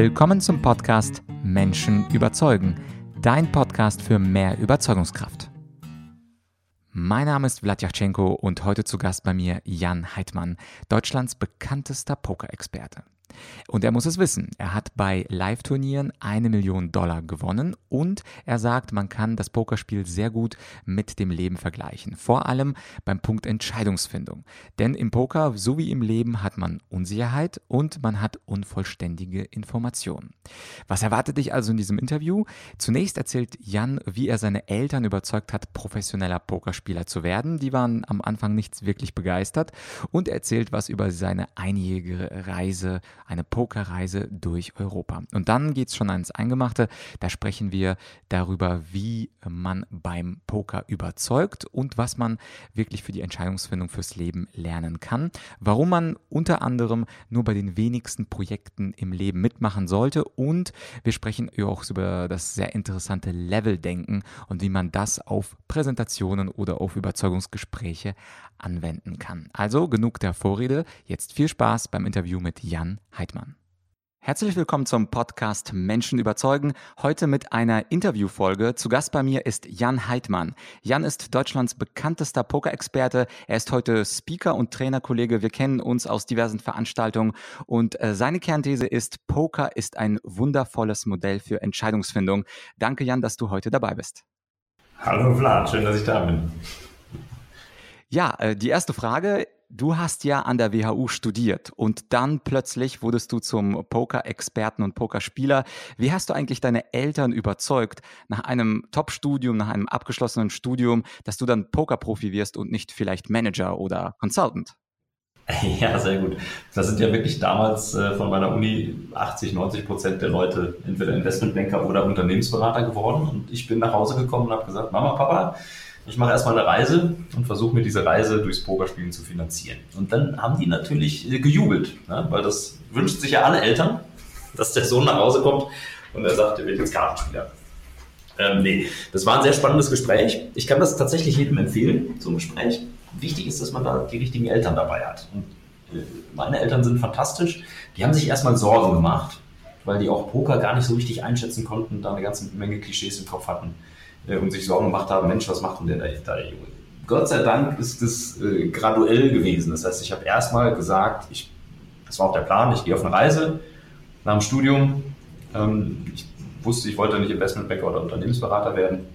Willkommen zum Podcast Menschen überzeugen, dein Podcast für mehr Überzeugungskraft. Mein Name ist Vladyachenko und heute zu Gast bei mir Jan Heidmann, Deutschlands bekanntester Pokerexperte. Und er muss es wissen. Er hat bei Live-Turnieren eine Million Dollar gewonnen und er sagt, man kann das Pokerspiel sehr gut mit dem Leben vergleichen. Vor allem beim Punkt Entscheidungsfindung. Denn im Poker, so wie im Leben, hat man Unsicherheit und man hat unvollständige Informationen. Was erwartet dich also in diesem Interview? Zunächst erzählt Jan, wie er seine Eltern überzeugt hat, professioneller Pokerspieler zu werden. Die waren am Anfang nicht wirklich begeistert und er erzählt was über seine einjährige Reise eine Pokerreise durch Europa. Und dann geht es schon ans Eingemachte. Da sprechen wir darüber, wie man beim Poker überzeugt und was man wirklich für die Entscheidungsfindung fürs Leben lernen kann. Warum man unter anderem nur bei den wenigsten Projekten im Leben mitmachen sollte. Und wir sprechen auch über das sehr interessante Leveldenken und wie man das auf Präsentationen oder auf Überzeugungsgespräche anwenden kann. Also genug der Vorrede. Jetzt viel Spaß beim Interview mit Jan Heidmann. Herzlich willkommen zum Podcast Menschen überzeugen. Heute mit einer Interviewfolge. Zu Gast bei mir ist Jan Heidmann. Jan ist Deutschlands bekanntester Pokerexperte. Er ist heute Speaker und Trainerkollege. Wir kennen uns aus diversen Veranstaltungen und äh, seine Kernthese ist, Poker ist ein wundervolles Modell für Entscheidungsfindung. Danke Jan, dass du heute dabei bist. Hallo Vlad, schön, dass ich da bin. Ja, äh, die erste Frage. Du hast ja an der WHU studiert und dann plötzlich wurdest du zum Poker-Experten und Pokerspieler. Wie hast du eigentlich deine Eltern überzeugt, nach einem Top-Studium, nach einem abgeschlossenen Studium, dass du dann Pokerprofi wirst und nicht vielleicht Manager oder Consultant? Ja, sehr gut. Das sind ja wirklich damals äh, von meiner Uni 80, 90 Prozent der Leute entweder Investmentbanker oder Unternehmensberater geworden. Und ich bin nach Hause gekommen und habe gesagt, Mama, Papa, ich mache erstmal eine Reise und versuche mir diese Reise durchs Pokerspielen zu finanzieren. Und dann haben die natürlich äh, gejubelt, ne? weil das wünscht sich ja alle Eltern, dass der Sohn nach Hause kommt und er sagt, er wird jetzt Kartenspieler. Ähm, nee, das war ein sehr spannendes Gespräch. Ich kann das tatsächlich jedem empfehlen, so ein Gespräch. Wichtig ist, dass man da die richtigen Eltern dabei hat. Und äh, meine Eltern sind fantastisch. Die haben sich erstmal Sorgen gemacht, weil die auch Poker gar nicht so richtig einschätzen konnten, da eine ganze Menge Klischees im Kopf hatten und sich Sorgen gemacht haben, Mensch, was macht denn der da, der Junge? Gott sei Dank ist es äh, graduell gewesen. Das heißt, ich habe erstmal gesagt, ich, das war auch der Plan, ich gehe auf eine Reise nach dem Studium. Ähm, ich wusste, ich wollte nicht Investmentbanker oder Unternehmensberater werden,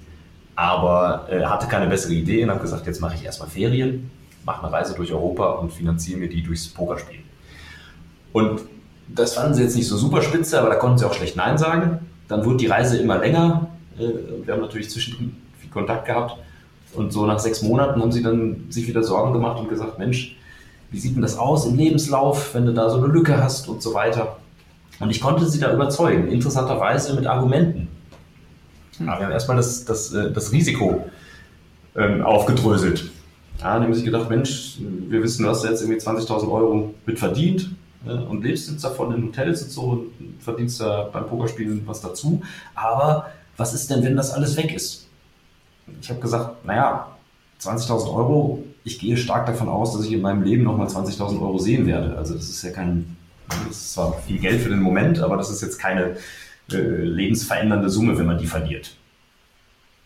aber äh, hatte keine bessere Idee und habe gesagt, jetzt mache ich erstmal Ferien, mache eine Reise durch Europa und finanziere mir die durchs Pokerspielen. Und das fanden sie jetzt nicht so super spitze, aber da konnten sie auch schlecht Nein sagen. Dann wurde die Reise immer länger. Äh, wir haben natürlich zwischendrin viel Kontakt gehabt. Und so nach sechs Monaten haben sie dann sich wieder Sorgen gemacht und gesagt, Mensch, wie sieht denn das aus im Lebenslauf, wenn du da so eine Lücke hast und so weiter. Und ich konnte sie da überzeugen, interessanterweise mit Argumenten. Ja, wir haben erstmal das, das, äh, das Risiko ähm, aufgedröselt. Ja, dann haben sie gedacht, Mensch, wir wissen, du hast jetzt irgendwie 20.000 Euro mit verdient äh, und lebst jetzt davon in Hotels und so und verdienst da beim Pokerspielen was dazu. Aber was ist denn, wenn das alles weg ist? Ich habe gesagt, naja, 20.000 Euro, ich gehe stark davon aus, dass ich in meinem Leben nochmal 20.000 Euro sehen werde. Also das ist ja kein, das ist zwar viel Geld für den Moment, aber das ist jetzt keine äh, lebensverändernde Summe, wenn man die verliert.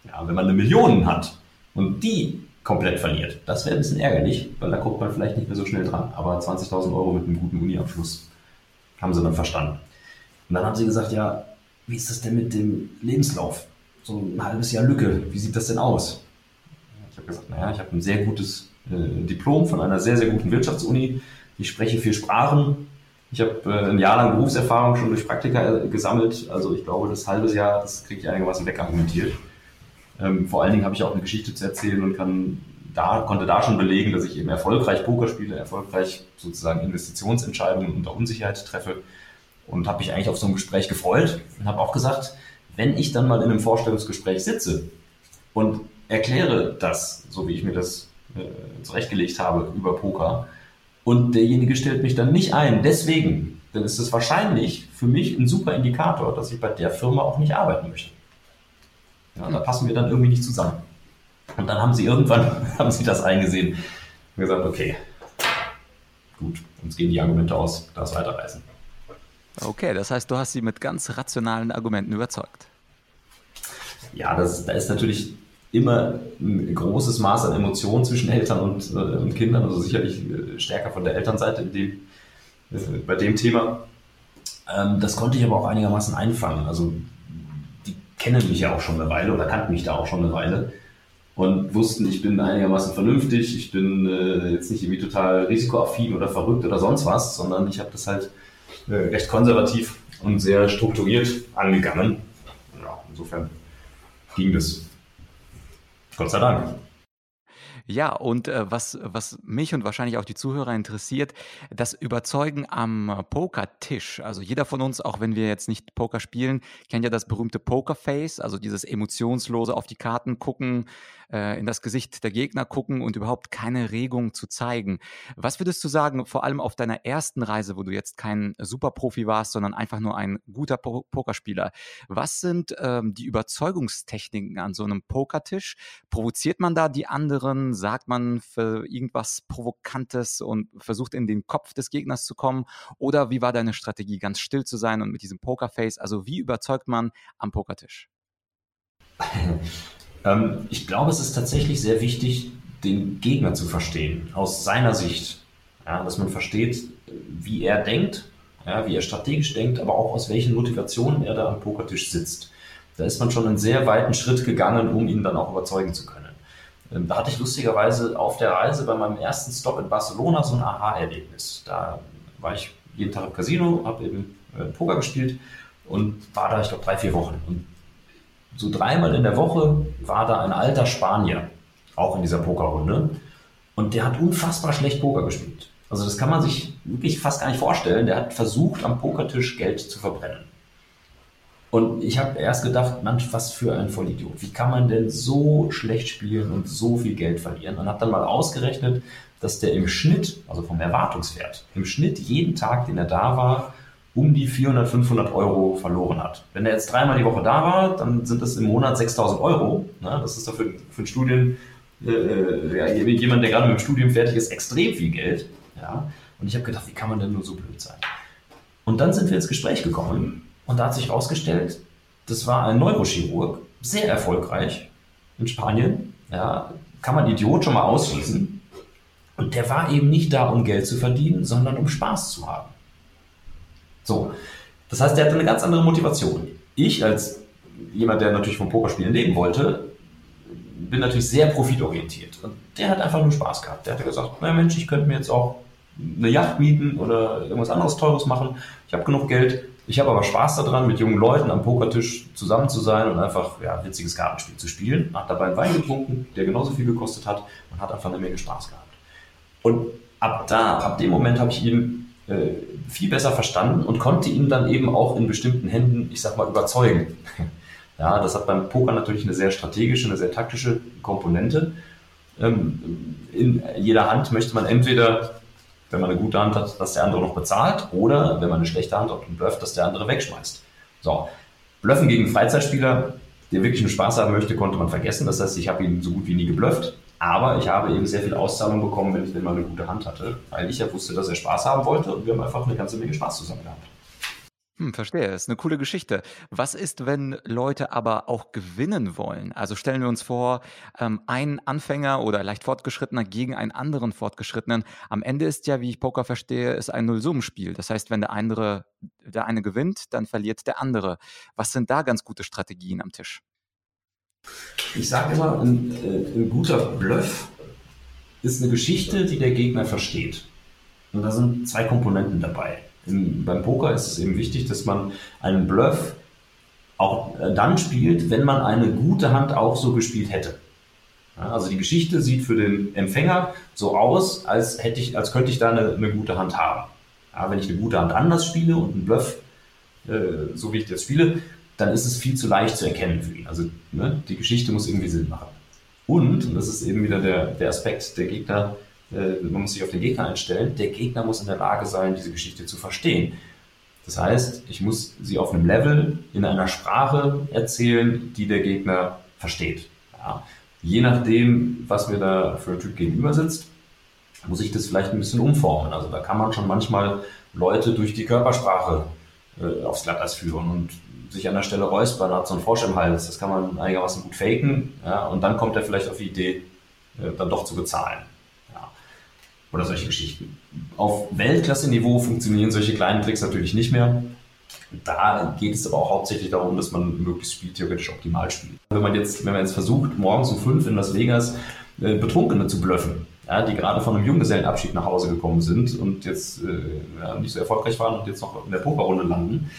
Ja, wenn man eine Million hat und die komplett verliert, das wäre ein bisschen ärgerlich, weil da guckt man vielleicht nicht mehr so schnell dran. Aber 20.000 Euro mit einem guten Uniabschluss haben sie dann verstanden. Und dann haben sie gesagt, ja, wie ist das denn mit dem Lebenslauf? So ein halbes Jahr Lücke, wie sieht das denn aus? Ich habe gesagt, naja, ich habe ein sehr gutes äh, Diplom von einer sehr, sehr guten Wirtschaftsuni. Ich spreche vier Sprachen. Ich habe äh, ein Jahr lang Berufserfahrung schon durch Praktika äh, gesammelt. Also ich glaube, das halbe Jahr, das kriege ich einigermaßen wegargumentiert. Ähm, vor allen Dingen habe ich auch eine Geschichte zu erzählen und kann da, konnte da schon belegen, dass ich eben erfolgreich Poker spiele, erfolgreich sozusagen Investitionsentscheidungen unter Unsicherheit treffe und habe mich eigentlich auf so ein Gespräch gefreut und habe auch gesagt, wenn ich dann mal in einem Vorstellungsgespräch sitze und erkläre das, so wie ich mir das äh, zurechtgelegt habe über Poker, und derjenige stellt mich dann nicht ein, deswegen, dann ist es wahrscheinlich für mich ein super Indikator, dass ich bei der Firma auch nicht arbeiten möchte. Ja, da passen wir dann irgendwie nicht zusammen. Und dann haben sie irgendwann haben sie das eingesehen und gesagt, okay, gut, uns gehen die Argumente aus, das weiterreisen. Okay, das heißt, du hast sie mit ganz rationalen Argumenten überzeugt. Ja, das, da ist natürlich immer ein großes Maß an Emotionen zwischen Eltern und, äh, und Kindern, also sicherlich äh, stärker von der Elternseite dem, äh, bei dem Thema. Ähm, das konnte ich aber auch einigermaßen einfangen. Also die kennen mich ja auch schon eine Weile oder kannten mich da auch schon eine Weile und wussten, ich bin einigermaßen vernünftig, ich bin äh, jetzt nicht irgendwie total risikoaffin oder verrückt oder sonst was, sondern ich habe das halt recht konservativ und sehr strukturiert angegangen. Ja, insofern ging das. Gott sei Dank. Ja, und äh, was, was mich und wahrscheinlich auch die Zuhörer interessiert, das Überzeugen am Pokertisch. Also jeder von uns, auch wenn wir jetzt nicht Poker spielen, kennt ja das berühmte Pokerface, also dieses emotionslose auf die Karten gucken, äh, in das Gesicht der Gegner gucken und überhaupt keine Regung zu zeigen. Was würdest du sagen, vor allem auf deiner ersten Reise, wo du jetzt kein Superprofi warst, sondern einfach nur ein guter po Pokerspieler? Was sind ähm, die Überzeugungstechniken an so einem Pokertisch? Provoziert man da die anderen? Sagt man für irgendwas Provokantes und versucht in den Kopf des Gegners zu kommen? Oder wie war deine Strategie, ganz still zu sein und mit diesem Pokerface? Also wie überzeugt man am Pokertisch? Ähm, ich glaube, es ist tatsächlich sehr wichtig, den Gegner zu verstehen, aus seiner Sicht. Ja, dass man versteht, wie er denkt, ja, wie er strategisch denkt, aber auch aus welchen Motivationen er da am Pokertisch sitzt. Da ist man schon einen sehr weiten Schritt gegangen, um ihn dann auch überzeugen zu können. Ähm, da hatte ich lustigerweise auf der Reise bei meinem ersten Stop in Barcelona so ein Aha-Erlebnis. Da war ich jeden Tag im Casino, habe eben äh, Poker gespielt und war da, ich glaube, drei, vier Wochen. Und so dreimal in der Woche war da ein alter Spanier, auch in dieser Pokerrunde. Und der hat unfassbar schlecht Poker gespielt. Also das kann man sich wirklich fast gar nicht vorstellen. Der hat versucht, am Pokertisch Geld zu verbrennen. Und ich habe erst gedacht, Mensch, was für ein Vollidiot. Wie kann man denn so schlecht spielen und so viel Geld verlieren? Und habe dann mal ausgerechnet, dass der im Schnitt, also vom Erwartungswert, im Schnitt jeden Tag, den er da war, um die 400, 500 Euro verloren hat. Wenn er jetzt dreimal die Woche da war, dann sind das im Monat 6000 Euro. Ne? Das ist doch für, einen Studien, äh, äh jemand, der gerade mit dem Studium fertig ist, extrem viel Geld. Ja? Und ich habe gedacht, wie kann man denn nur so blöd sein? Und dann sind wir ins Gespräch gekommen und da hat sich herausgestellt, das war ein Neurochirurg, sehr erfolgreich in Spanien. Ja? Kann man Idiot schon mal ausschließen. Und der war eben nicht da, um Geld zu verdienen, sondern um Spaß zu haben. So. Das heißt, der hatte eine ganz andere Motivation. Ich als jemand, der natürlich vom Pokerspielen leben wollte, bin natürlich sehr profitorientiert. Und der hat einfach nur Spaß gehabt. Der hat gesagt, na Mensch, ich könnte mir jetzt auch eine Yacht mieten oder irgendwas anderes Teures machen. Ich habe genug Geld. Ich habe aber Spaß daran, mit jungen Leuten am Pokertisch zusammen zu sein und einfach ja, witziges Kartenspiel zu spielen. Hat dabei einen Wein getrunken, der genauso viel gekostet hat und hat einfach eine Menge Spaß gehabt. Und ab da, ab dem Moment habe ich ihn äh, viel besser verstanden und konnte ihn dann eben auch in bestimmten Händen, ich sag mal, überzeugen. Ja, das hat beim Poker natürlich eine sehr strategische, eine sehr taktische Komponente. Ähm, in jeder Hand möchte man entweder, wenn man eine gute Hand hat, dass der andere noch bezahlt oder wenn man eine schlechte Hand hat und blufft, dass der andere wegschmeißt. So, Bluffen gegen Freizeitspieler, der wirklich nur Spaß haben möchte, konnte man vergessen. Das heißt, ich habe ihn so gut wie nie geblufft. Aber ich habe eben sehr viel Auszahlung bekommen, wenn ich denn mal eine gute Hand hatte, weil ich ja wusste, dass er Spaß haben wollte und wir haben einfach eine ganze Menge Spaß zusammen gehabt. Hm, verstehe, ist eine coole Geschichte. Was ist, wenn Leute aber auch gewinnen wollen? Also stellen wir uns vor, ähm, ein Anfänger oder leicht Fortgeschrittener gegen einen anderen Fortgeschrittenen. Am Ende ist ja, wie ich Poker verstehe, ist ein Nullsummenspiel. Das heißt, wenn der andere, der eine gewinnt, dann verliert der andere. Was sind da ganz gute Strategien am Tisch? Ich sage immer, ein, äh, ein guter Bluff ist eine Geschichte, die der Gegner versteht. Und da sind zwei Komponenten dabei. Im, beim Poker ist es eben wichtig, dass man einen Bluff auch äh, dann spielt, wenn man eine gute Hand auch so gespielt hätte. Ja, also die Geschichte sieht für den Empfänger so aus, als, hätte ich, als könnte ich da eine, eine gute Hand haben. Ja, wenn ich eine gute Hand anders spiele und einen Bluff, äh, so wie ich das spiele, dann ist es viel zu leicht zu erkennen für ihn. Also ne, die Geschichte muss irgendwie Sinn machen. Und, und das ist eben wieder der, der Aspekt, der Gegner, äh, man muss sich auf den Gegner einstellen, der Gegner muss in der Lage sein, diese Geschichte zu verstehen. Das heißt, ich muss sie auf einem Level in einer Sprache erzählen, die der Gegner versteht. Ja. Je nachdem, was mir da für ein Typ gegenüber sitzt, muss ich das vielleicht ein bisschen umformen. Also da kann man schon manchmal Leute durch die Körpersprache äh, aufs Glatteis führen und sich an der Stelle räuspern, hat so einen Frosch im Hals. Das kann man einigermaßen gut faken. Ja, und dann kommt er vielleicht auf die Idee, äh, dann doch zu bezahlen. Ja. Oder solche Geschichten. Auf Weltklasse-Niveau funktionieren solche kleinen Tricks natürlich nicht mehr. Da geht es aber auch hauptsächlich darum, dass man möglichst spieltheoretisch optimal spielt. Wenn man jetzt, wenn man jetzt versucht, morgens um fünf in Las Vegas äh, Betrunkene zu blöffen, ja, die gerade von einem Junggesellenabschied nach Hause gekommen sind und jetzt äh, ja, nicht so erfolgreich waren und jetzt noch in der Pokerrunde landen,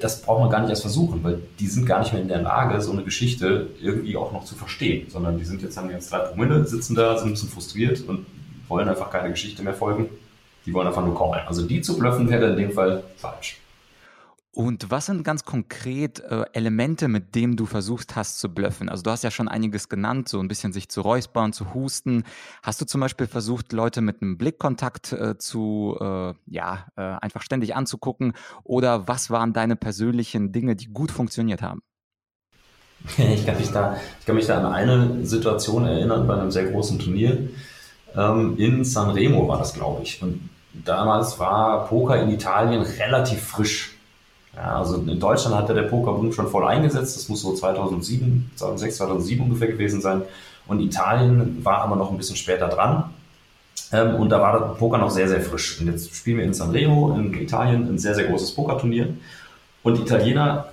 das braucht man gar nicht erst versuchen, weil die sind gar nicht mehr in der Lage, so eine Geschichte irgendwie auch noch zu verstehen, sondern die sind jetzt, haben jetzt drei Promille, sitzen da, sind ein bisschen frustriert und wollen einfach keine Geschichte mehr folgen. Die wollen einfach nur callen. Also die zu bluffen wäre in dem Fall falsch. Und was sind ganz konkret äh, Elemente, mit denen du versucht hast zu bluffen? Also du hast ja schon einiges genannt, so ein bisschen sich zu räuspern, zu husten. Hast du zum Beispiel versucht, Leute mit einem Blickkontakt äh, zu, äh, ja, äh, einfach ständig anzugucken? Oder was waren deine persönlichen Dinge, die gut funktioniert haben? Ich kann mich da, ich kann mich da an eine Situation erinnern bei einem sehr großen Turnier. Ähm, in Sanremo war das, glaube ich. Und damals war Poker in Italien relativ frisch ja, also in Deutschland hat der Pokerboom schon voll eingesetzt. Das muss so 2007, 2006, 2007 ungefähr gewesen sein. Und Italien war aber noch ein bisschen später dran. Ähm, und da war der Poker noch sehr, sehr frisch. Und jetzt spielen wir in Sanremo in Italien ein sehr, sehr großes Pokerturnier. Und Italiener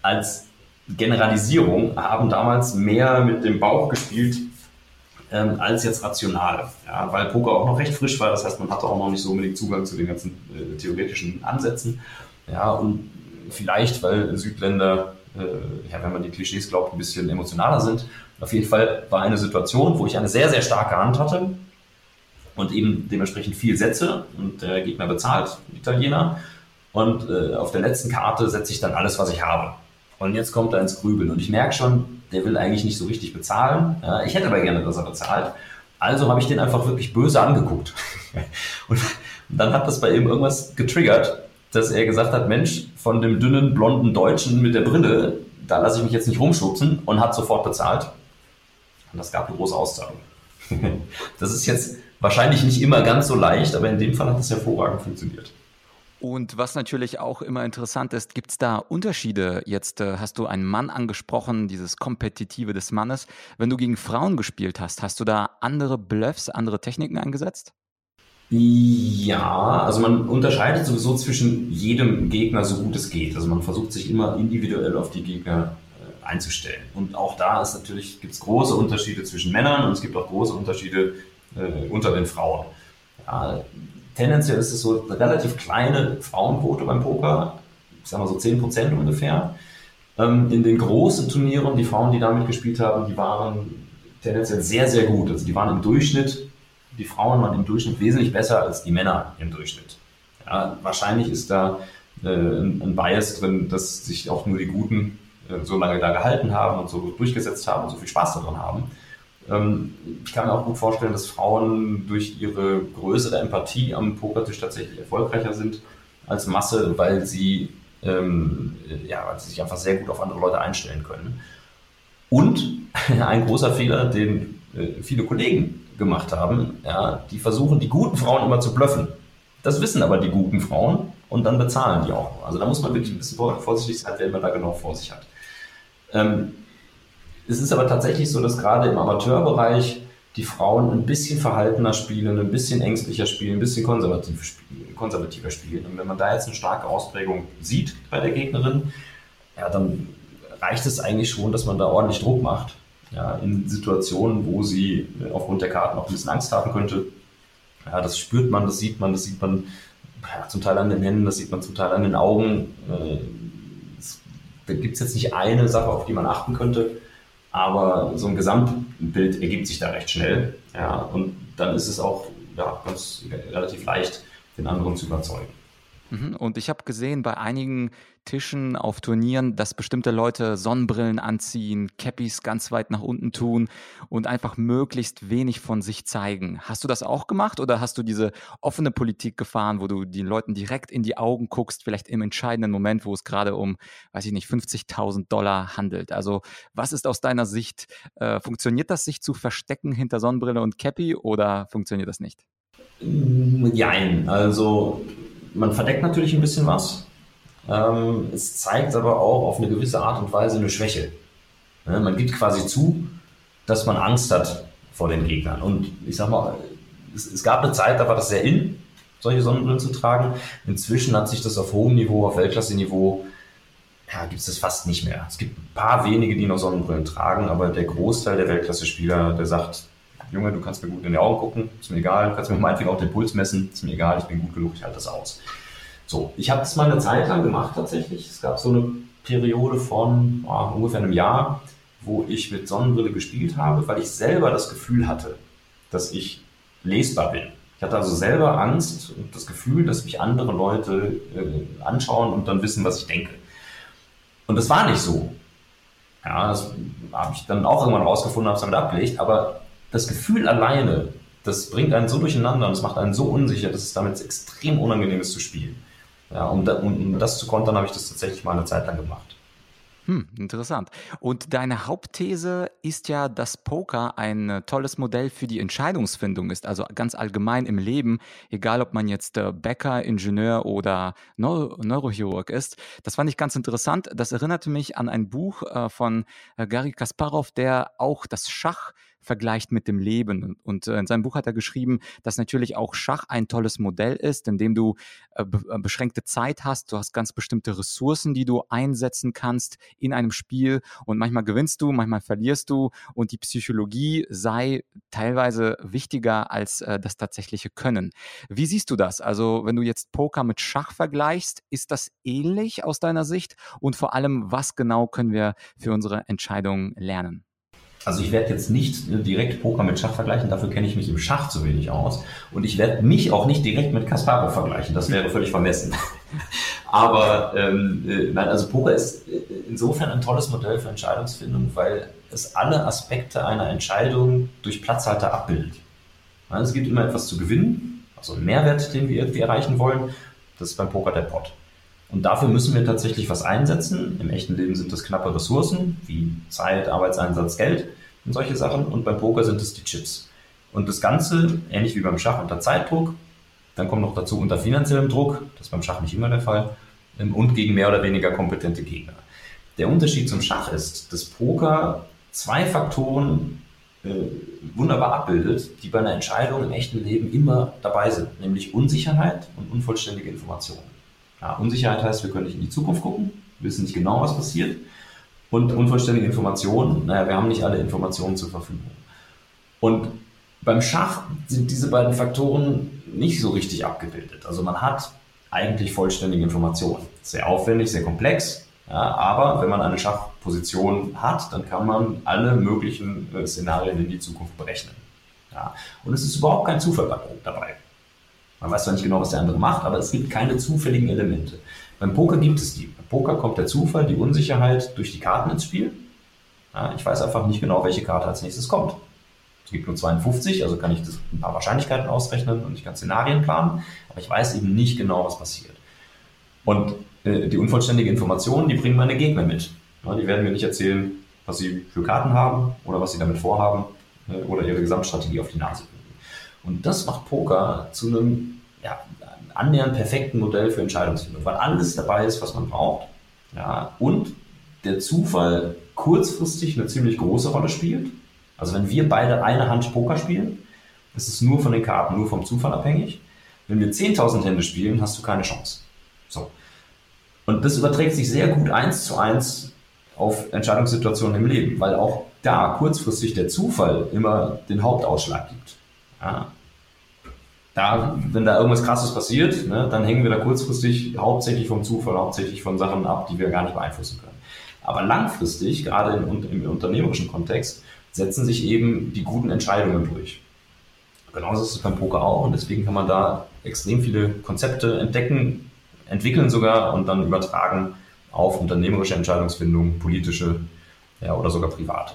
als Generalisierung haben damals mehr mit dem Bauch gespielt ähm, als jetzt rational. Ja, weil Poker auch noch recht frisch war. Das heißt, man hatte auch noch nicht so unbedingt Zugang zu den ganzen äh, theoretischen Ansätzen. Ja, und vielleicht, weil Südländer, äh, ja, wenn man die Klischees glaubt, ein bisschen emotionaler sind. Auf jeden Fall war eine Situation, wo ich eine sehr, sehr starke Hand hatte und eben dementsprechend viel setze und der Gegner bezahlt, Italiener. Und äh, auf der letzten Karte setze ich dann alles, was ich habe. Und jetzt kommt er ins Grübeln. Und ich merke schon, der will eigentlich nicht so richtig bezahlen. Ja, ich hätte aber gerne, dass er bezahlt. Also habe ich den einfach wirklich böse angeguckt. und dann hat das bei ihm irgendwas getriggert dass er gesagt hat, Mensch, von dem dünnen, blonden Deutschen mit der Brille, da lasse ich mich jetzt nicht rumschubsen und hat sofort bezahlt. Und das gab eine große Auszahlung. das ist jetzt wahrscheinlich nicht immer ganz so leicht, aber in dem Fall hat es hervorragend funktioniert. Und was natürlich auch immer interessant ist, gibt es da Unterschiede? Jetzt äh, hast du einen Mann angesprochen, dieses Kompetitive des Mannes. Wenn du gegen Frauen gespielt hast, hast du da andere Bluffs, andere Techniken eingesetzt? Ja, also man unterscheidet sowieso zwischen jedem Gegner so gut es geht. Also man versucht sich immer individuell auf die Gegner äh, einzustellen. Und auch da ist natürlich, gibt es große Unterschiede zwischen Männern und es gibt auch große Unterschiede äh, unter den Frauen. Ja, tendenziell ist es so eine relativ kleine Frauenquote beim Poker, ich sag mal so 10% ungefähr. Ähm, in den großen Turnieren, die Frauen, die damit gespielt haben, die waren tendenziell sehr, sehr gut. Also die waren im Durchschnitt die Frauen waren im Durchschnitt wesentlich besser als die Männer im Durchschnitt. Ja, wahrscheinlich ist da äh, ein, Bias drin, dass sich auch nur die Guten äh, so lange da gehalten haben und so durchgesetzt haben und so viel Spaß daran haben. Ähm, ich kann mir auch gut vorstellen, dass Frauen durch ihre größere Empathie am Pokertisch tatsächlich erfolgreicher sind als Masse, weil sie, ähm, ja, weil sie sich einfach sehr gut auf andere Leute einstellen können. Und ein großer Fehler, den äh, viele Kollegen gemacht haben, ja, die versuchen, die guten Frauen immer zu blöffen. Das wissen aber die guten Frauen und dann bezahlen die auch. Also da muss man wirklich ein bisschen vorsichtig sein, wer man da genau vor sich hat. Ähm, es ist aber tatsächlich so, dass gerade im Amateurbereich die Frauen ein bisschen verhaltener spielen, ein bisschen ängstlicher spielen, ein bisschen konservativ spielen, konservativer spielen. Und wenn man da jetzt eine starke Ausprägung sieht bei der Gegnerin, ja, dann reicht es eigentlich schon, dass man da ordentlich Druck macht ja, in Situationen, wo sie äh, aufgrund der Karten auch ein bisschen Angst haben könnte. Ja, das spürt man, das sieht man, das sieht man ja, zum Teil an den Händen, das sieht man zum Teil an den Augen. Äh, es, da gibt es jetzt nicht eine Sache, auf die man achten könnte, aber so ein Gesamtbild ergibt sich da recht schnell. Ja, und dann ist es auch ja, ganz relativ leicht, den anderen zu überzeugen. Mhm, und ich habe gesehen bei einigen Tischen auf Turnieren, dass bestimmte Leute Sonnenbrillen anziehen, Cappies ganz weit nach unten tun und einfach möglichst wenig von sich zeigen. Hast du das auch gemacht oder hast du diese offene Politik gefahren, wo du den Leuten direkt in die Augen guckst, vielleicht im entscheidenden Moment, wo es gerade um, weiß ich nicht, 50.000 Dollar handelt? Also was ist aus deiner Sicht, äh, funktioniert das, sich zu verstecken hinter Sonnenbrille und Cappy oder funktioniert das nicht? Nein, also man verdeckt natürlich ein bisschen was. Ähm, es zeigt aber auch auf eine gewisse Art und Weise eine Schwäche. Ja, man gibt quasi zu, dass man Angst hat vor den Gegnern. Und ich sag mal, es, es gab eine Zeit, da war das sehr in, solche Sonnenbrillen zu tragen. Inzwischen hat sich das auf hohem Niveau, auf Weltklasse-Niveau, ja, gibt es das fast nicht mehr. Es gibt ein paar wenige, die noch Sonnenbrillen tragen, aber der Großteil der Weltklasse-Spieler, der sagt, Junge, du kannst mir gut in die Augen gucken, ist mir egal, du kannst mir meinetwegen auch den Puls messen, ist mir egal, ich bin gut genug, ich halte das aus. So, ich habe das mal eine Zeit lang gemacht tatsächlich. Es gab so eine Periode von oh, ungefähr einem Jahr, wo ich mit Sonnenbrille gespielt habe, weil ich selber das Gefühl hatte, dass ich lesbar bin. Ich hatte also selber Angst und das Gefühl, dass mich andere Leute äh, anschauen und dann wissen, was ich denke. Und das war nicht so. Ja, das habe ich dann auch irgendwann rausgefunden, habe es damit abgelegt, aber das Gefühl alleine, das bringt einen so durcheinander und es macht einen so unsicher, dass es damit extrem unangenehm ist zu spielen. Ja, um, da, um das zu kontern, habe ich das tatsächlich mal eine Zeit lang gemacht. Hm, interessant. Und deine Hauptthese ist ja, dass Poker ein äh, tolles Modell für die Entscheidungsfindung ist, also ganz allgemein im Leben, egal ob man jetzt äh, Bäcker, Ingenieur oder Neuro Neurochirurg ist. Das fand ich ganz interessant. Das erinnerte mich an ein Buch äh, von Gary Kasparov, der auch das Schach vergleicht mit dem Leben. Und äh, in seinem Buch hat er geschrieben, dass natürlich auch Schach ein tolles Modell ist, in dem du äh, äh, beschränkte Zeit hast, du hast ganz bestimmte Ressourcen, die du einsetzen kannst in einem Spiel und manchmal gewinnst du, manchmal verlierst du und die Psychologie sei teilweise wichtiger als das tatsächliche Können. Wie siehst du das? Also wenn du jetzt Poker mit Schach vergleichst, ist das ähnlich aus deiner Sicht? Und vor allem, was genau können wir für unsere Entscheidungen lernen? Also ich werde jetzt nicht direkt Poker mit Schach vergleichen, dafür kenne ich mich im Schach zu wenig aus. Und ich werde mich auch nicht direkt mit Kasparov vergleichen, das wäre völlig vermessen. Aber ähm, äh, nein, also Poker ist äh, insofern ein tolles Modell für Entscheidungsfindung, weil es alle Aspekte einer Entscheidung durch Platzhalter abbildet. Es gibt immer etwas zu gewinnen, also einen Mehrwert, den wir irgendwie erreichen wollen. Das ist beim Poker der Pot. Und dafür müssen wir tatsächlich was einsetzen. Im echten Leben sind das knappe Ressourcen wie Zeit, Arbeitseinsatz, Geld und solche Sachen. Und beim Poker sind es die Chips. Und das Ganze, ähnlich wie beim Schach unter Zeitdruck, dann kommt noch dazu unter finanziellem Druck, das ist beim Schach nicht immer der Fall, ähm, und gegen mehr oder weniger kompetente Gegner. Der Unterschied zum Schach ist, dass Poker zwei Faktoren äh, wunderbar abbildet, die bei einer Entscheidung im echten Leben immer dabei sind, nämlich Unsicherheit und unvollständige Informationen. Ja, Unsicherheit heißt, wir können nicht in die Zukunft gucken, wissen nicht genau, was passiert. Und unvollständige Informationen, naja, wir haben nicht alle Informationen zur Verfügung. Und beim Schach sind diese beiden Faktoren nicht so richtig abgebildet. Also man hat eigentlich vollständige Informationen. Sehr aufwendig, sehr komplex, ja, aber wenn man eine Schachposition hat, dann kann man alle möglichen äh, Szenarien in die Zukunft berechnen. Ja. Und es ist überhaupt kein Zufall dabei. Man weiß zwar nicht genau, was der andere macht, aber es gibt keine zufälligen Elemente. Beim Poker gibt es die. Beim Poker kommt der Zufall, die Unsicherheit durch die Karten ins Spiel. Ja, ich weiß einfach nicht genau, welche Karte als nächstes kommt. Es gibt nur 52, also kann ich das ein paar Wahrscheinlichkeiten ausrechnen und ich kann Szenarien planen, aber ich weiß eben nicht genau, was passiert. Und äh, die unvollständige Information, die bringen meine Gegner mit. Ja, die werden mir nicht erzählen, was sie für Karten haben oder was sie damit vorhaben äh, oder ihre Gesamtstrategie auf die Nase bringen. Und das macht Poker zu einem ja, annähernd perfekten Modell für Entscheidungsfindung, weil alles dabei ist, was man braucht. Ja, und der Zufall kurzfristig eine ziemlich große Rolle spielt. Also wenn wir beide eine Hand Poker spielen, ist es nur von den Karten, nur vom Zufall abhängig. Wenn wir 10.000 Hände spielen, hast du keine Chance. So. Und das überträgt sich sehr gut eins zu eins auf Entscheidungssituationen im Leben, weil auch da kurzfristig der Zufall immer den Hauptausschlag gibt. Ja, da, wenn da irgendwas Krasses passiert, ne, dann hängen wir da kurzfristig hauptsächlich vom Zufall, hauptsächlich von Sachen ab, die wir gar nicht beeinflussen können. Aber langfristig, gerade im, im unternehmerischen Kontext, setzen sich eben die guten Entscheidungen durch. Genauso ist es beim Poker auch und deswegen kann man da extrem viele Konzepte entdecken, entwickeln sogar und dann übertragen auf unternehmerische Entscheidungsfindung, politische ja, oder sogar private.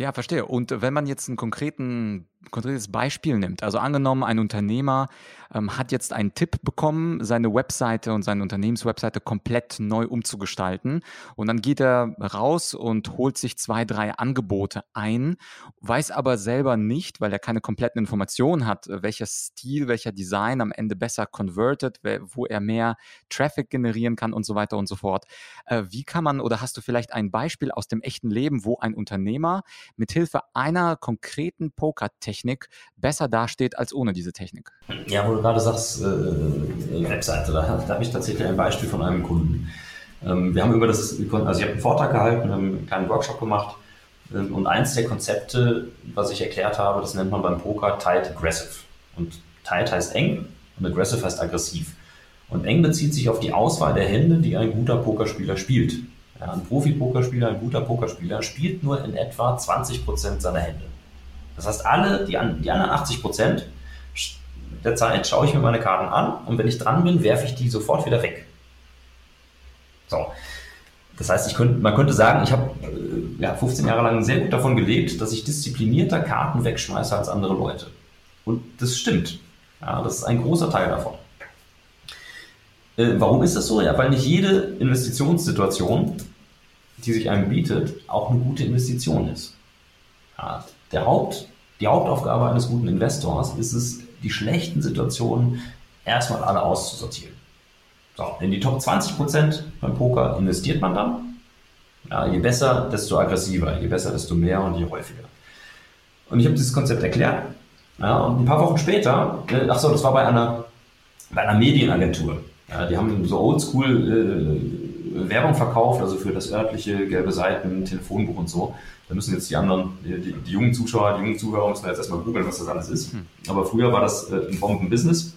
Ja, verstehe. Und wenn man jetzt ein konkreten, konkretes Beispiel nimmt, also angenommen, ein Unternehmer ähm, hat jetzt einen Tipp bekommen, seine Webseite und seine Unternehmenswebseite komplett neu umzugestalten. Und dann geht er raus und holt sich zwei, drei Angebote ein, weiß aber selber nicht, weil er keine kompletten Informationen hat, welcher Stil, welcher Design am Ende besser convertet, wo er mehr Traffic generieren kann und so weiter und so fort. Äh, wie kann man oder hast du vielleicht ein Beispiel aus dem echten Leben, wo ein Unternehmer mithilfe einer konkreten Pokertechnik besser dasteht als ohne diese Technik? Ja, du gerade sagst, äh, äh Webseite, da, da habe ich tatsächlich ein Beispiel von einem Kunden. Ähm, wir haben über das, also ich habe einen Vortrag gehalten, einen kleinen Workshop gemacht ähm, und eins der Konzepte, was ich erklärt habe, das nennt man beim Poker Tight Aggressive. Und Tight heißt eng und Aggressive heißt aggressiv. Und eng bezieht sich auf die Auswahl der Hände, die ein guter Pokerspieler spielt. Ja, ein Profi-Pokerspieler, ein guter Pokerspieler spielt nur in etwa 20% seiner Hände. Das heißt, alle, die, die anderen 80% der Zeit schaue ich mir meine Karten an und wenn ich dran bin, werfe ich die sofort wieder weg. So. Das heißt, ich könnte, man könnte sagen, ich habe äh, ja, 15 Jahre lang sehr gut davon gelebt, dass ich disziplinierter Karten wegschmeiße als andere Leute. Und das stimmt. Ja, das ist ein großer Teil davon. Äh, warum ist das so? Ja, weil nicht jede Investitionssituation, die sich einem bietet, auch eine gute Investition ist. Ja, der Haupt, die Hauptaufgabe eines guten Investors ist es, die schlechten Situationen erstmal alle auszusortieren. So, in die Top 20% beim Poker investiert man dann. Ja, je besser, desto aggressiver, je besser, desto mehr und je häufiger. Und ich habe dieses Konzept erklärt. Ja, und ein paar Wochen später, äh, ach so, das war bei einer, bei einer Medienagentur. Ja, die haben so oldschool äh, Werbung verkauft, also für das örtliche gelbe Seiten, Telefonbuch und so. Da müssen jetzt die anderen, die, die, jungen Zuschauer, die jungen Zuhörer müssen jetzt erstmal googeln, was das alles ist. Hm. Aber früher war das äh, ein Bombenbusiness.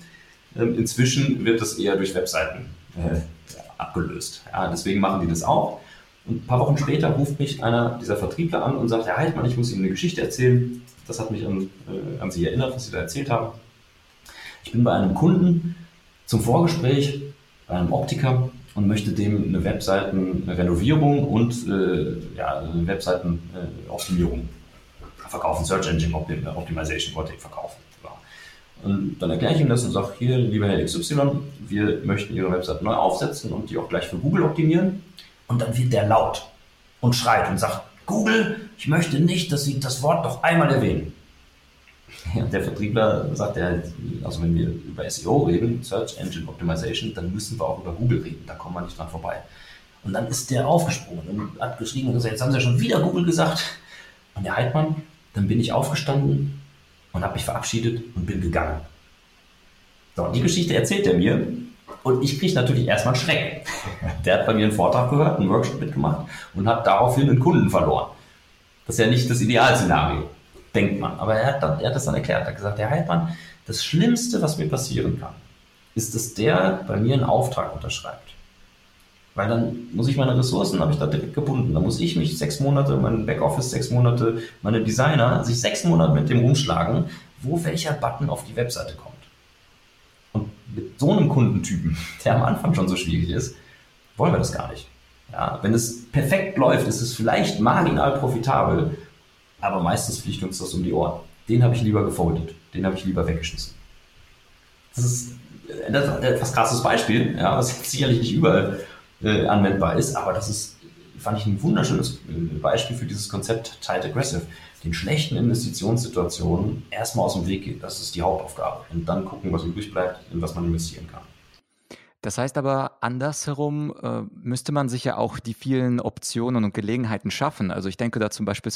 Ähm, inzwischen wird das eher durch Webseiten äh, abgelöst. Ja, deswegen machen die das auch. Und ein paar Wochen später ruft mich einer dieser Vertriebler an und sagt, Herr Heidmann, ich muss Ihnen eine Geschichte erzählen. Das hat mich an, äh, an Sie erinnert, was Sie da erzählt haben. Ich bin bei einem Kunden zum Vorgespräch, bei einem Optiker und möchte dem eine Webseitenrenovierung und äh, ja, eine Webseitenoptimierung verkaufen, Search Engine Optimization wollte ich verkaufen. Und dann erkläre ich ihm das und sage, hier, lieber Herr XY, wir möchten Ihre Website neu aufsetzen und die auch gleich für Google optimieren. Und dann wird der laut und schreit und sagt, Google, ich möchte nicht, dass Sie das Wort doch einmal erwähnen. Ja, der Vertriebler sagt ja, also wenn wir über SEO reden, Search Engine Optimization, dann müssen wir auch über Google reden, da kommen wir nicht dran vorbei. Und dann ist der aufgesprungen und hat geschrieben und gesagt, jetzt haben sie ja schon wieder Google gesagt. Und der Heidmann, dann bin ich aufgestanden und habe mich verabschiedet und bin gegangen. So, die Geschichte erzählt er mir und ich kriege natürlich erstmal einen Schreck. Der hat bei mir einen Vortrag gehört, einen Workshop mitgemacht und hat daraufhin einen Kunden verloren. Das ist ja nicht das Idealszenario, denkt man. Aber er hat, dann, er hat das dann erklärt. Er hat gesagt, Herr Heidmann, das Schlimmste, was mir passieren kann, ist, dass der bei mir einen Auftrag unterschreibt. Weil dann muss ich meine Ressourcen, habe ich da direkt gebunden. Da muss ich mich sechs Monate, mein Backoffice sechs Monate, meine Designer sich sechs Monate mit dem rumschlagen, wo welcher Button auf die Webseite kommt. Und mit so einem Kundentypen, der am Anfang schon so schwierig ist, wollen wir das gar nicht. Ja, wenn es perfekt läuft, ist es vielleicht marginal profitabel, aber meistens fliegt uns das um die Ohren. Den habe ich lieber gefoldet, den habe ich lieber weggeschmissen. Das ist ein etwas krasses Beispiel, ja, was sicherlich nicht überall äh, anwendbar ist. Aber das ist, fand ich ein wunderschönes äh, Beispiel für dieses Konzept Tight Aggressive. Den schlechten Investitionssituationen erstmal aus dem Weg gehen. Das ist die Hauptaufgabe. Und dann gucken, was übrig bleibt, in was man investieren kann. Das heißt aber, andersherum äh, müsste man sich ja auch die vielen Optionen und Gelegenheiten schaffen. Also ich denke da zum Beispiel,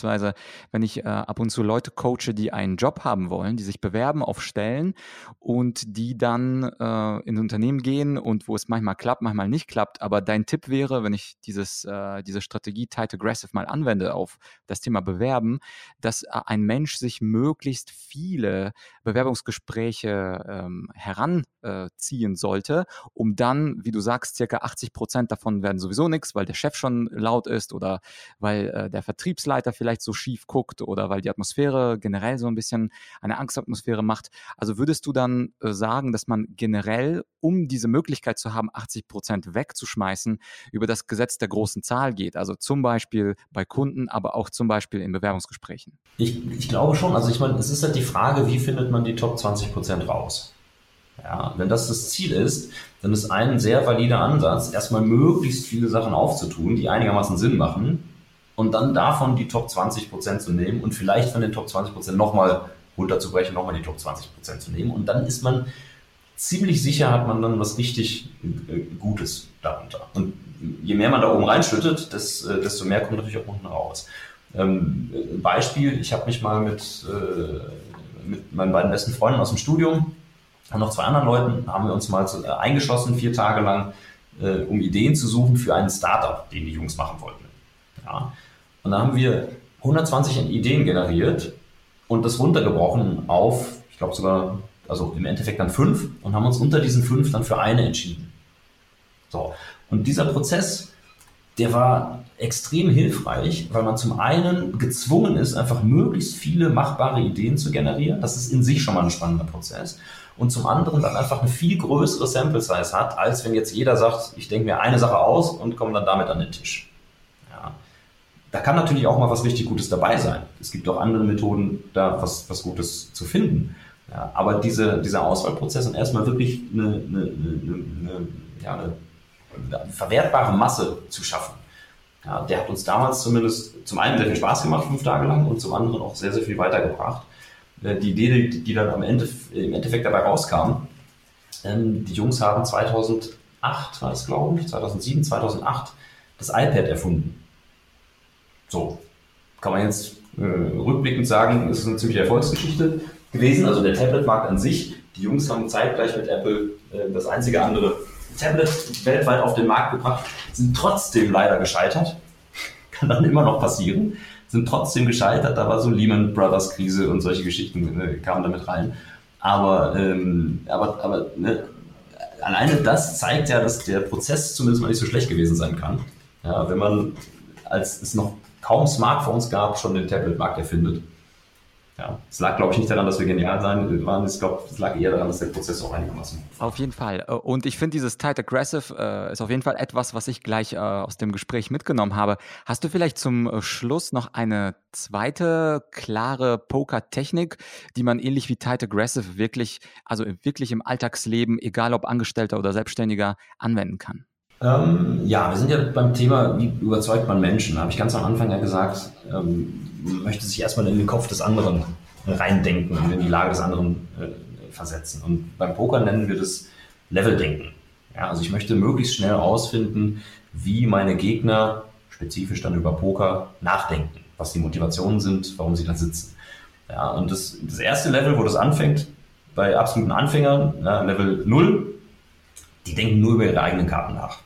wenn ich äh, ab und zu Leute coache, die einen Job haben wollen, die sich bewerben auf Stellen und die dann äh, in Unternehmen gehen und wo es manchmal klappt, manchmal nicht klappt. Aber dein Tipp wäre, wenn ich dieses, äh, diese Strategie Tight Aggressive mal anwende auf das Thema Bewerben, dass äh, ein Mensch sich möglichst viele Bewerbungsgespräche ähm, heranziehen sollte, um dann, wie du sagst, circa 80 Prozent davon werden sowieso nichts, weil der Chef schon laut ist oder weil äh, der Vertriebsleiter vielleicht so schief guckt oder weil die Atmosphäre generell so ein bisschen eine Angstatmosphäre macht. Also würdest du dann äh, sagen, dass man generell, um diese Möglichkeit zu haben, 80 Prozent wegzuschmeißen, über das Gesetz der großen Zahl geht? Also zum Beispiel bei Kunden, aber auch zum Beispiel in Bewerbungsgesprächen. Ich, ich glaube schon. Also ich meine, es ist halt die Frage, wie findet man die Top 20 Prozent raus? Ja, wenn das das Ziel ist, dann ist ein sehr valider Ansatz, erstmal möglichst viele Sachen aufzutun, die einigermaßen Sinn machen und dann davon die Top 20 Prozent zu nehmen und vielleicht von den Top 20 Prozent nochmal runterzubrechen, nochmal die Top 20 Prozent zu nehmen und dann ist man ziemlich sicher, hat man dann was richtig äh, Gutes darunter. Und je mehr man da oben reinschüttet, äh, desto mehr kommt natürlich auch unten raus. Ähm, Beispiel, ich habe mich mal mit, äh, mit meinen beiden besten Freunden aus dem Studium und noch zwei anderen Leuten, haben wir uns mal so, äh, eingeschlossen, vier Tage lang, äh, um Ideen zu suchen für einen Startup, den die Jungs machen wollten. Ja. Und da haben wir 120 Ideen generiert und das runtergebrochen auf, ich glaube sogar, also im Endeffekt dann fünf und haben uns unter diesen fünf dann für eine entschieden. So. Und dieser Prozess, der war extrem hilfreich, weil man zum einen gezwungen ist, einfach möglichst viele machbare Ideen zu generieren. Das ist in sich schon mal ein spannender Prozess. Und zum anderen dann einfach eine viel größere Sample Size hat, als wenn jetzt jeder sagt, ich denke mir eine Sache aus und komme dann damit an den Tisch. Ja. Da kann natürlich auch mal was richtig Gutes dabei sein. Es gibt auch andere Methoden, da was, was Gutes zu finden. Ja, aber diese, dieser Auswahlprozess und erstmal wirklich eine, eine, eine, ja, eine verwertbare Masse zu schaffen. Ja, der hat uns damals zumindest zum einen sehr viel Spaß gemacht, fünf Tage lang, und zum anderen auch sehr, sehr viel weitergebracht. Äh, die Idee, die, dann am Ende, im Endeffekt dabei rauskam, ähm, die Jungs haben 2008, war das glaube ich, 2007, 2008, das iPad erfunden. So, kann man jetzt äh, rückblickend sagen, es ist eine ziemliche Erfolgsgeschichte gewesen. Also der Tablet-Markt an sich, die Jungs haben zeitgleich mit Apple äh, das einzige andere Tablet weltweit auf den Markt gebracht, sind trotzdem leider gescheitert. Kann dann immer noch passieren. Sind trotzdem gescheitert. Da war so Lehman Brothers Krise und solche Geschichten äh, kamen damit rein. Aber, ähm, aber, aber ne, alleine das zeigt ja, dass der Prozess zumindest mal nicht so schlecht gewesen sein kann. Ja, wenn man, als es noch kaum Smartphones gab, schon den Tablet-Markt erfindet ja, es lag, glaube ich, nicht daran, dass wir genial sein waren. Ich glaube, es lag eher daran, dass der Prozess auch einigermaßen. Auf jeden Fall. Äh, und ich finde, dieses Tight Aggressive äh, ist auf jeden Fall etwas, was ich gleich äh, aus dem Gespräch mitgenommen habe. Hast du vielleicht zum äh, Schluss noch eine zweite klare Poker-Technik, die man ähnlich wie Tight Aggressive wirklich, also wirklich im Alltagsleben, egal ob Angestellter oder Selbstständiger, anwenden kann? Ähm, ja, wir sind ja beim Thema, wie überzeugt man Menschen? Habe ich ganz am Anfang ja gesagt, ähm, möchte sich erstmal in den Kopf des anderen reindenken und in die Lage des anderen äh, versetzen. Und beim Poker nennen wir das Leveldenken. Ja, also ich möchte möglichst schnell herausfinden, wie meine Gegner spezifisch dann über Poker nachdenken, was die Motivationen sind, warum sie da sitzen. Ja, und das, das erste Level, wo das anfängt, bei absoluten Anfängern, ja, Level 0, die denken nur über ihre eigenen Karten nach.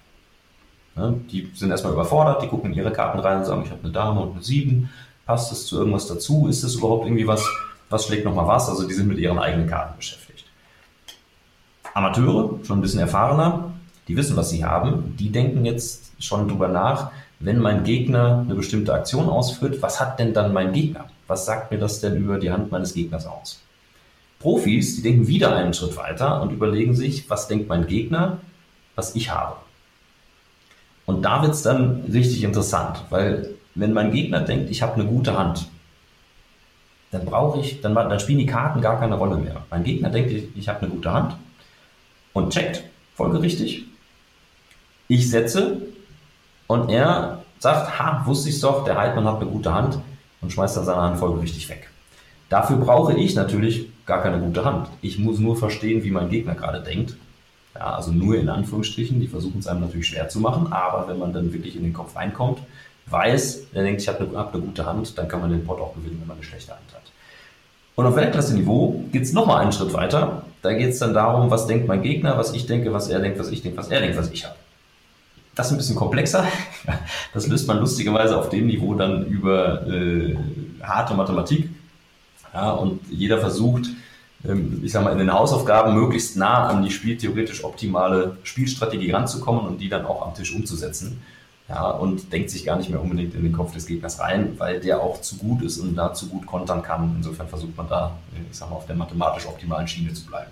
Ja, die sind erstmal überfordert, die gucken in ihre Karten rein und sagen, ich habe eine Dame und eine 7, passt es zu irgendwas dazu? Ist es überhaupt irgendwie was, was schlägt nochmal was? Also die sind mit ihren eigenen Karten beschäftigt. Amateure, schon ein bisschen erfahrener, die wissen, was sie haben, die denken jetzt schon drüber nach, wenn mein Gegner eine bestimmte Aktion ausführt, was hat denn dann mein Gegner? Was sagt mir das denn über die Hand meines Gegners aus? Profis, die denken wieder einen Schritt weiter und überlegen sich, was denkt mein Gegner, was ich habe. Und da wird es dann richtig interessant, weil wenn mein Gegner denkt, ich habe eine gute Hand, dann brauche ich, dann, dann spielen die Karten gar keine Rolle mehr. Mein Gegner denkt, ich, ich habe eine gute Hand und checkt folgerichtig. Ich setze und er sagt, ha, wusste ich doch, der Heidmann hat eine gute Hand und schmeißt dann seine Hand folgerichtig weg. Dafür brauche ich natürlich gar keine gute Hand. Ich muss nur verstehen, wie mein Gegner gerade denkt ja, also nur in Anführungsstrichen, die versuchen es einem natürlich schwer zu machen, aber wenn man dann wirklich in den Kopf reinkommt, weiß, er denkt, ich habe eine, hab eine gute Hand, dann kann man den Pot auch gewinnen, wenn man eine schlechte Hand hat. Und auf Weltklasse-Niveau geht es nochmal einen Schritt weiter. Da geht es dann darum, was denkt mein Gegner, was ich denke, was er denkt, was ich denke, was er denkt, was ich habe. Das ist ein bisschen komplexer. Das löst man lustigerweise auf dem Niveau dann über äh, harte Mathematik. Ja, und jeder versucht, ähm, ich sag mal, in den Hausaufgaben möglichst nah an die spieltheoretisch optimale Spielstrategie ranzukommen und die dann auch am Tisch umzusetzen. Ja, und denkt sich gar nicht mehr unbedingt in den Kopf des Gegners rein, weil der auch zu gut ist und da zu gut kontern kann. Insofern versucht man da, ich sag mal, auf der mathematisch optimalen Schiene zu bleiben.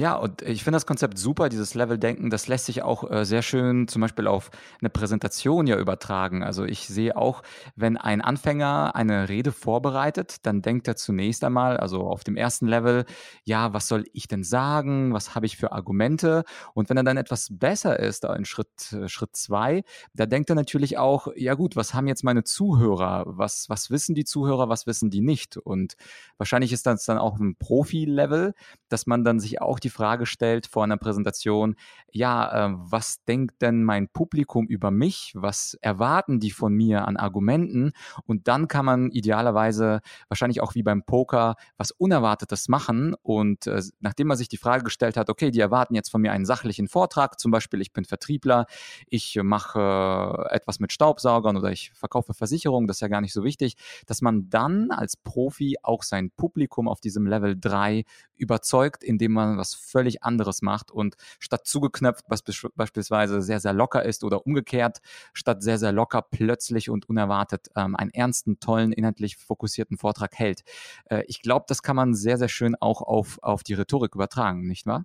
Ja, und ich finde das Konzept super, dieses Level-Denken. Das lässt sich auch äh, sehr schön zum Beispiel auf eine Präsentation ja übertragen. Also ich sehe auch, wenn ein Anfänger eine Rede vorbereitet, dann denkt er zunächst einmal, also auf dem ersten Level, ja, was soll ich denn sagen? Was habe ich für Argumente? Und wenn er dann etwas besser ist, in Schritt, äh, Schritt zwei, da denkt er natürlich auch, ja gut, was haben jetzt meine Zuhörer? Was, was wissen die Zuhörer? Was wissen die nicht? Und wahrscheinlich ist das dann auch ein Profi-Level, dass man dann sich auch die die Frage stellt vor einer Präsentation, ja, äh, was denkt denn mein Publikum über mich? Was erwarten die von mir an Argumenten? Und dann kann man idealerweise wahrscheinlich auch wie beim Poker was Unerwartetes machen. Und äh, nachdem man sich die Frage gestellt hat, okay, die erwarten jetzt von mir einen sachlichen Vortrag, zum Beispiel ich bin Vertriebler, ich mache etwas mit Staubsaugern oder ich verkaufe Versicherungen, das ist ja gar nicht so wichtig, dass man dann als Profi auch sein Publikum auf diesem Level 3 überzeugt, indem man was völlig anderes macht und statt zugeknöpft, was beispielsweise sehr, sehr locker ist oder umgekehrt, statt sehr, sehr locker plötzlich und unerwartet ähm, einen ernsten, tollen, inhaltlich fokussierten Vortrag hält. Äh, ich glaube, das kann man sehr, sehr schön auch auf, auf die Rhetorik übertragen, nicht wahr?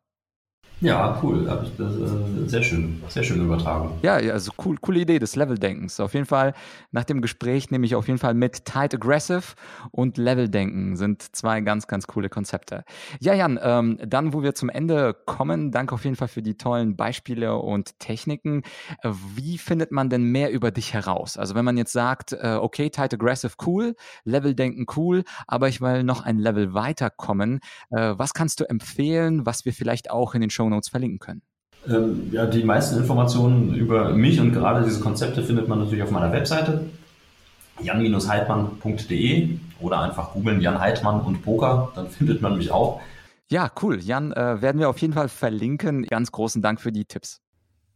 Ja, cool. Äh, sehr schön. Sehr schön übertragen. Ja, also cool, coole Idee des Leveldenkens. Auf jeden Fall, nach dem Gespräch nehme ich auf jeden Fall mit Tight Aggressive und Leveldenken sind zwei ganz, ganz coole Konzepte. Ja, Jan, ähm, dann, wo wir zum Ende kommen, danke auf jeden Fall für die tollen Beispiele und Techniken. Wie findet man denn mehr über dich heraus? Also wenn man jetzt sagt, äh, okay, Tight Aggressive cool, Leveldenken cool, aber ich will noch ein Level weiterkommen. Äh, was kannst du empfehlen, was wir vielleicht auch in den Show Notes verlinken können? Ähm, ja, die meisten Informationen über mich und gerade diese Konzepte findet man natürlich auf meiner Webseite jan-heidmann.de oder einfach googeln Jan Heidmann und Poker, dann findet man mich auch. Ja, cool. Jan, äh, werden wir auf jeden Fall verlinken. Ganz großen Dank für die Tipps.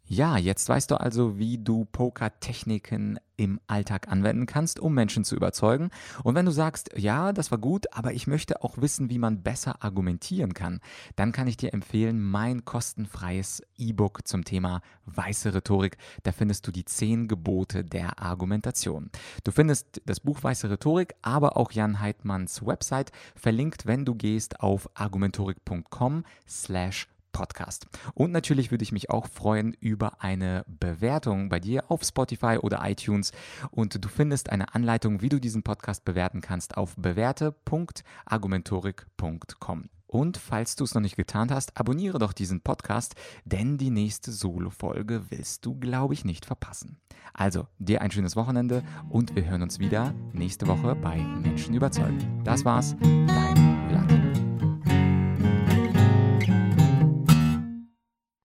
Ja, jetzt weißt du also, wie du Pokertechniken im Alltag anwenden kannst, um Menschen zu überzeugen. Und wenn du sagst, ja, das war gut, aber ich möchte auch wissen, wie man besser argumentieren kann, dann kann ich dir empfehlen, mein kostenfreies E-Book zum Thema weiße Rhetorik. Da findest du die zehn Gebote der Argumentation. Du findest das Buch Weiße Rhetorik, aber auch Jan Heidmanns Website verlinkt, wenn du gehst auf argumentorik.com slash Podcast. Und natürlich würde ich mich auch freuen über eine Bewertung bei dir auf Spotify oder iTunes. Und du findest eine Anleitung, wie du diesen Podcast bewerten kannst auf bewerte.argumentorik.com. Und falls du es noch nicht getan hast, abonniere doch diesen Podcast, denn die nächste Solo-Folge willst du, glaube ich, nicht verpassen. Also, dir ein schönes Wochenende und wir hören uns wieder nächste Woche bei Menschen überzeugen. Das war's, dein